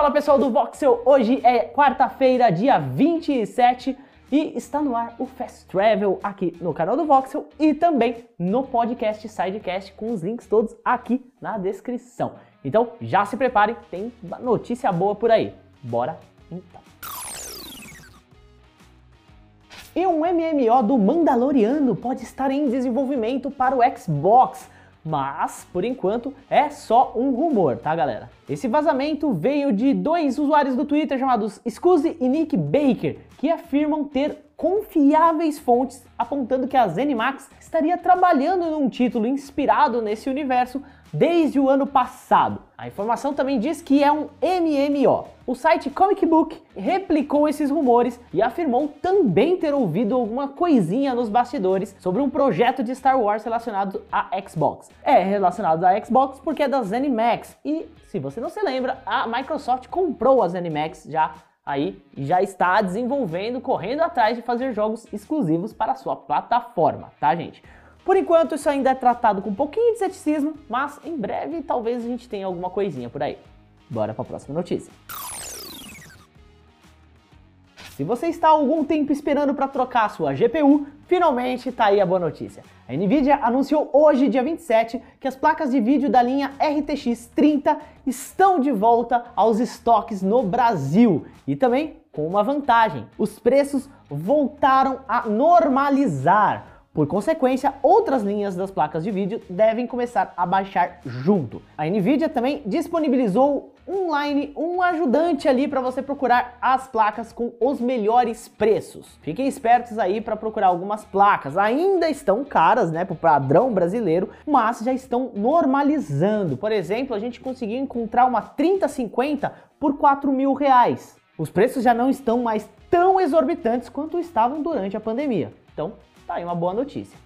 Fala pessoal do Voxel, hoje é quarta-feira, dia 27 e está no ar o Fast Travel aqui no canal do Voxel e também no podcast Sidecast com os links todos aqui na descrição. Então já se preparem, tem notícia boa por aí. Bora então. E um MMO do Mandaloriano pode estar em desenvolvimento para o Xbox mas por enquanto é só um rumor, tá galera? Esse vazamento veio de dois usuários do Twitter chamados Scuzzy e Nick Baker, que afirmam ter confiáveis fontes apontando que a ZeniMax estaria trabalhando num título inspirado nesse universo desde o ano passado. A informação também diz que é um MMO. O site Comic Book replicou esses rumores e afirmou também ter ouvido alguma coisinha nos bastidores sobre um projeto de Star Wars relacionado a Xbox. É relacionado a Xbox porque é da ZeniMax e, se você não se lembra, a Microsoft comprou a ZeniMax já aí já está desenvolvendo, correndo atrás de fazer jogos exclusivos para a sua plataforma, tá, gente? Por enquanto, isso ainda é tratado com um pouquinho de ceticismo, mas em breve talvez a gente tenha alguma coisinha por aí. Bora para a próxima notícia. Se você está há algum tempo esperando para trocar sua GPU, finalmente está aí a boa notícia. A Nvidia anunciou hoje, dia 27, que as placas de vídeo da linha RTX 30 estão de volta aos estoques no Brasil e também com uma vantagem: os preços voltaram a normalizar. Por consequência, outras linhas das placas de vídeo devem começar a baixar junto. A Nvidia também disponibilizou online um ajudante ali para você procurar as placas com os melhores preços. Fiquem espertos aí para procurar algumas placas. Ainda estão caras, né, para o padrão brasileiro, mas já estão normalizando. Por exemplo, a gente conseguiu encontrar uma 3050 por 4 mil reais. Os preços já não estão mais tão exorbitantes quanto estavam durante a pandemia. Então, Tá aí uma boa notícia.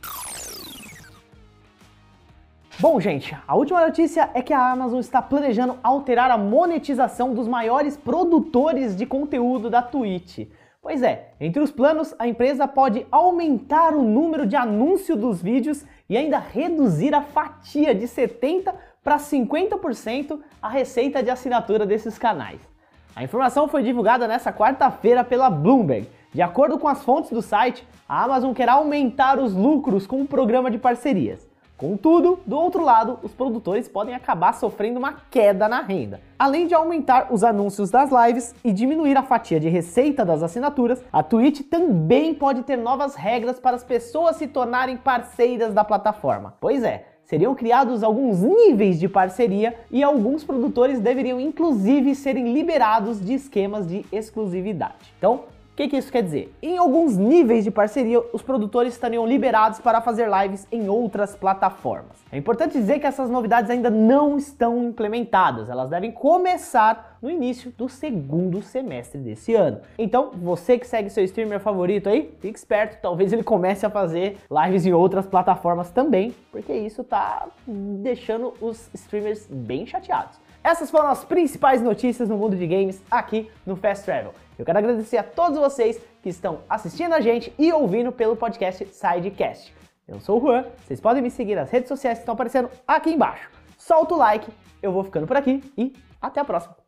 Bom, gente, a última notícia é que a Amazon está planejando alterar a monetização dos maiores produtores de conteúdo da Twitch. Pois é, entre os planos, a empresa pode aumentar o número de anúncio dos vídeos e ainda reduzir a fatia de 70% para 50% a receita de assinatura desses canais. A informação foi divulgada nesta quarta-feira pela Bloomberg de acordo com as fontes do site, a Amazon quer aumentar os lucros com o programa de parcerias. Contudo, do outro lado, os produtores podem acabar sofrendo uma queda na renda. Além de aumentar os anúncios das lives e diminuir a fatia de receita das assinaturas, a Twitch também pode ter novas regras para as pessoas se tornarem parceiras da plataforma. Pois é, seriam criados alguns níveis de parceria e alguns produtores deveriam inclusive serem liberados de esquemas de exclusividade. Então, o que, que, isso quer dizer? Em alguns níveis de parceria, os produtores estariam liberados para fazer lives em outras plataformas. É importante dizer que essas novidades ainda não estão implementadas, elas devem começar no início do segundo semestre desse ano. Então, você que segue seu streamer favorito aí, fique esperto, talvez ele comece a fazer lives em outras plataformas também, porque isso tá deixando os streamers bem chateados. Essas foram as principais notícias no mundo de games aqui no Fast Travel. Eu quero agradecer a todos vocês que estão assistindo a gente e ouvindo pelo podcast Sidecast. Eu sou o Juan, vocês podem me seguir nas redes sociais que estão aparecendo aqui embaixo. Solta o like, eu vou ficando por aqui e até a próxima.